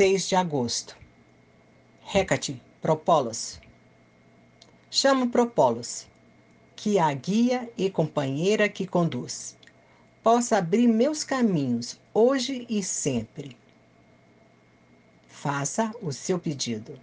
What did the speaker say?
6 de agosto. Hecate, Propolos. Chamo Propolos, que é a guia e companheira que conduz, possa abrir meus caminhos hoje e sempre. Faça o seu pedido.